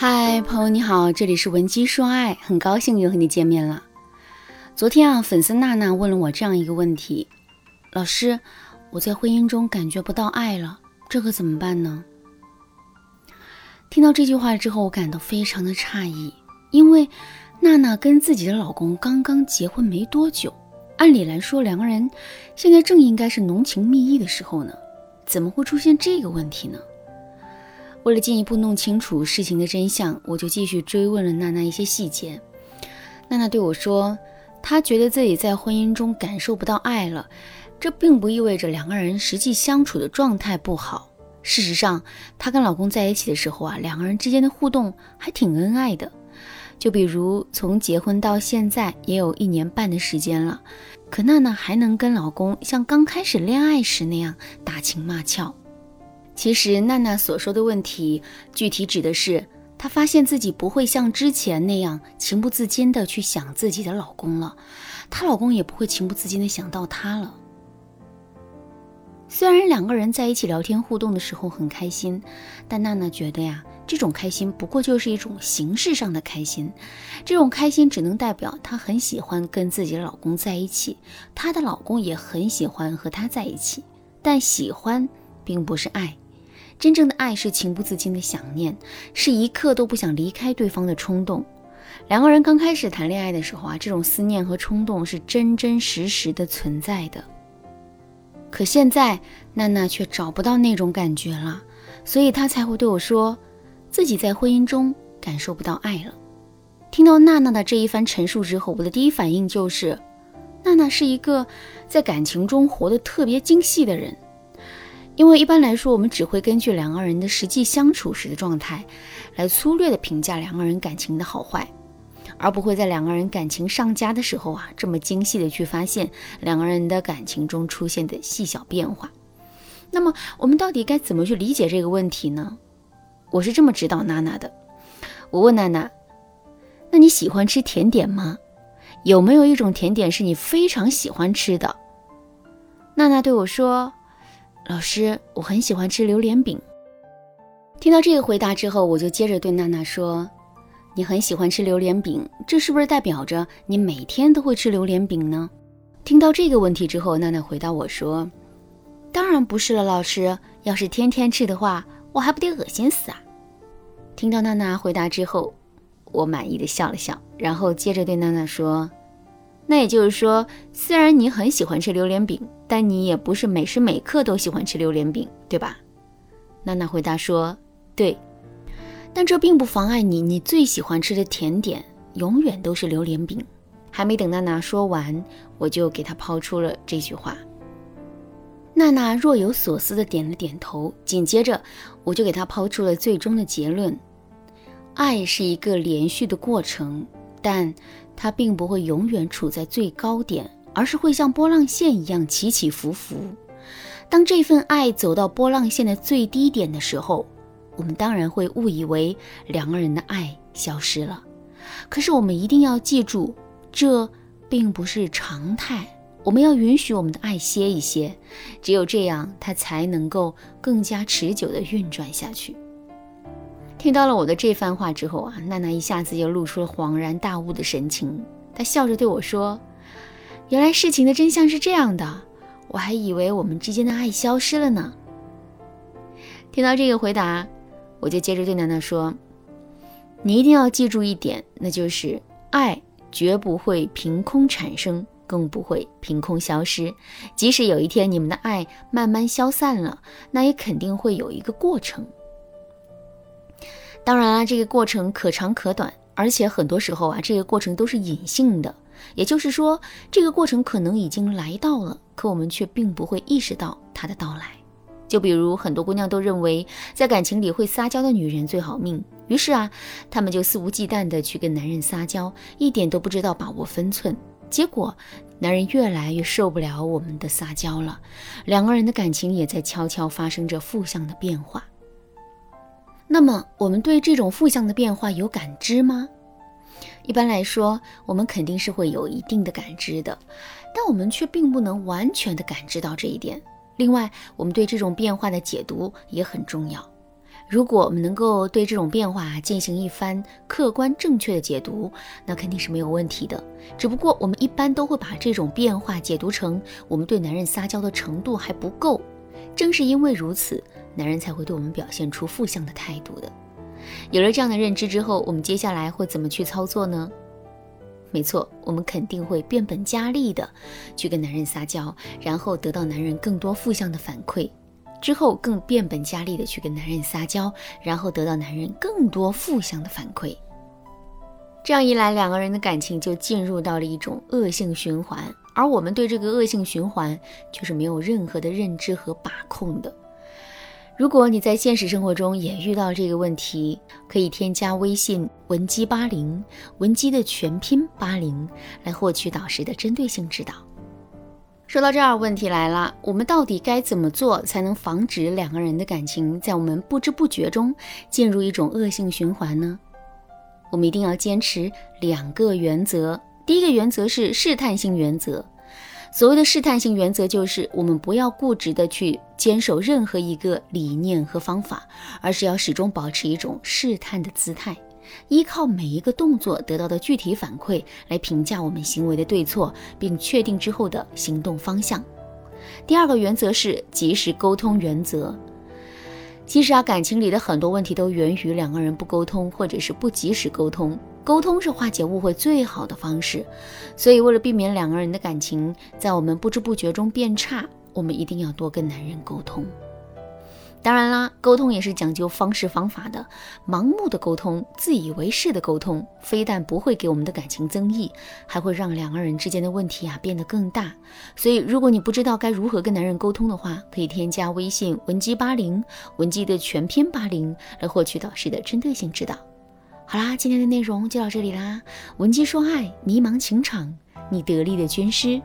嗨，朋友你好，这里是文姬说爱，很高兴又和你见面了。昨天啊，粉丝娜娜问了我这样一个问题：老师，我在婚姻中感觉不到爱了，这可怎么办呢？听到这句话之后，我感到非常的诧异，因为娜娜跟自己的老公刚刚结婚没多久，按理来说两个人现在正应该是浓情蜜意的时候呢，怎么会出现这个问题呢？为了进一步弄清楚事情的真相，我就继续追问了娜娜一些细节。娜娜对我说，她觉得自己在婚姻中感受不到爱了，这并不意味着两个人实际相处的状态不好。事实上，她跟老公在一起的时候啊，两个人之间的互动还挺恩爱的。就比如从结婚到现在也有一年半的时间了，可娜娜还能跟老公像刚开始恋爱时那样打情骂俏。其实娜娜所说的问题，具体指的是她发现自己不会像之前那样情不自禁的去想自己的老公了，她老公也不会情不自禁的想到她了。虽然两个人在一起聊天互动的时候很开心，但娜娜觉得呀，这种开心不过就是一种形式上的开心，这种开心只能代表她很喜欢跟自己的老公在一起，她的老公也很喜欢和她在一起，但喜欢并不是爱。真正的爱是情不自禁的想念，是一刻都不想离开对方的冲动。两个人刚开始谈恋爱的时候啊，这种思念和冲动是真真实实的存在的。可现在娜娜却找不到那种感觉了，所以她才会对我说，自己在婚姻中感受不到爱了。听到娜娜的这一番陈述之后，我的第一反应就是，娜娜是一个在感情中活得特别精细的人。因为一般来说，我们只会根据两个人的实际相处时的状态，来粗略的评价两个人感情的好坏，而不会在两个人感情上佳的时候啊，这么精细的去发现两个人的感情中出现的细小变化。那么，我们到底该怎么去理解这个问题呢？我是这么指导娜娜的。我问娜娜：“那你喜欢吃甜点吗？有没有一种甜点是你非常喜欢吃的？”娜娜对我说。老师，我很喜欢吃榴莲饼。听到这个回答之后，我就接着对娜娜说：“你很喜欢吃榴莲饼，这是不是代表着你每天都会吃榴莲饼呢？”听到这个问题之后，娜娜回答我说：“当然不是了，老师，要是天天吃的话，我还不得恶心死啊！”听到娜娜回答之后，我满意的笑了笑，然后接着对娜娜说。那也就是说，虽然你很喜欢吃榴莲饼，但你也不是每时每刻都喜欢吃榴莲饼，对吧？娜娜回答说：“对。”但这并不妨碍你，你最喜欢吃的甜点永远都是榴莲饼。还没等娜娜说完，我就给她抛出了这句话。娜娜若有所思的点了点头，紧接着我就给她抛出了最终的结论：爱是一个连续的过程，但。它并不会永远处在最高点，而是会像波浪线一样起起伏伏。当这份爱走到波浪线的最低点的时候，我们当然会误以为两个人的爱消失了。可是我们一定要记住，这并不是常态。我们要允许我们的爱歇一歇，只有这样，它才能够更加持久地运转下去。听到了我的这番话之后啊，娜娜一下子就露出了恍然大悟的神情。她笑着对我说：“原来事情的真相是这样的，我还以为我们之间的爱消失了呢。”听到这个回答，我就接着对娜娜说：“你一定要记住一点，那就是爱绝不会凭空产生，更不会凭空消失。即使有一天你们的爱慢慢消散了，那也肯定会有一个过程。”那，这个过程可长可短，而且很多时候啊，这个过程都是隐性的。也就是说，这个过程可能已经来到了，可我们却并不会意识到它的到来。就比如很多姑娘都认为，在感情里会撒娇的女人最好命，于是啊，她们就肆无忌惮地去跟男人撒娇，一点都不知道把握分寸。结果，男人越来越受不了我们的撒娇了，两个人的感情也在悄悄发生着负向的变化。那么，我们对这种负向的变化有感知吗？一般来说，我们肯定是会有一定的感知的，但我们却并不能完全的感知到这一点。另外，我们对这种变化的解读也很重要。如果我们能够对这种变化进行一番客观正确的解读，那肯定是没有问题的。只不过我们一般都会把这种变化解读成我们对男人撒娇的程度还不够。正是因为如此，男人才会对我们表现出负向的态度的。有了这样的认知之后，我们接下来会怎么去操作呢？没错，我们肯定会变本加厉的去跟男人撒娇，然后得到男人更多负向的反馈。之后更变本加厉的去跟男人撒娇，然后得到男人更多负向的反馈。这样一来，两个人的感情就进入到了一种恶性循环，而我们对这个恶性循环却是没有任何的认知和把控的。如果你在现实生活中也遇到这个问题，可以添加微信文姬八零，文姬的全拼八零，来获取导师的针对性指导。说到这儿，问题来了，我们到底该怎么做才能防止两个人的感情在我们不知不觉中进入一种恶性循环呢？我们一定要坚持两个原则。第一个原则是试探性原则。所谓的试探性原则，就是我们不要固执的去坚守任何一个理念和方法，而是要始终保持一种试探的姿态。依靠每一个动作得到的具体反馈来评价我们行为的对错，并确定之后的行动方向。第二个原则是及时沟通原则。其实啊，感情里的很多问题都源于两个人不沟通，或者是不及时沟通。沟通是化解误会最好的方式，所以为了避免两个人的感情在我们不知不觉中变差，我们一定要多跟男人沟通。当然啦，沟通也是讲究方式方法的。盲目的沟通、自以为是的沟通，非但不会给我们的感情增益，还会让两个人之间的问题啊变得更大。所以，如果你不知道该如何跟男人沟通的话，可以添加微信文姬八零，文姬的全拼八零，来获取导师的针对性指导。好啦，今天的内容就到这里啦。文姬说爱，迷茫情场，你得力的军师。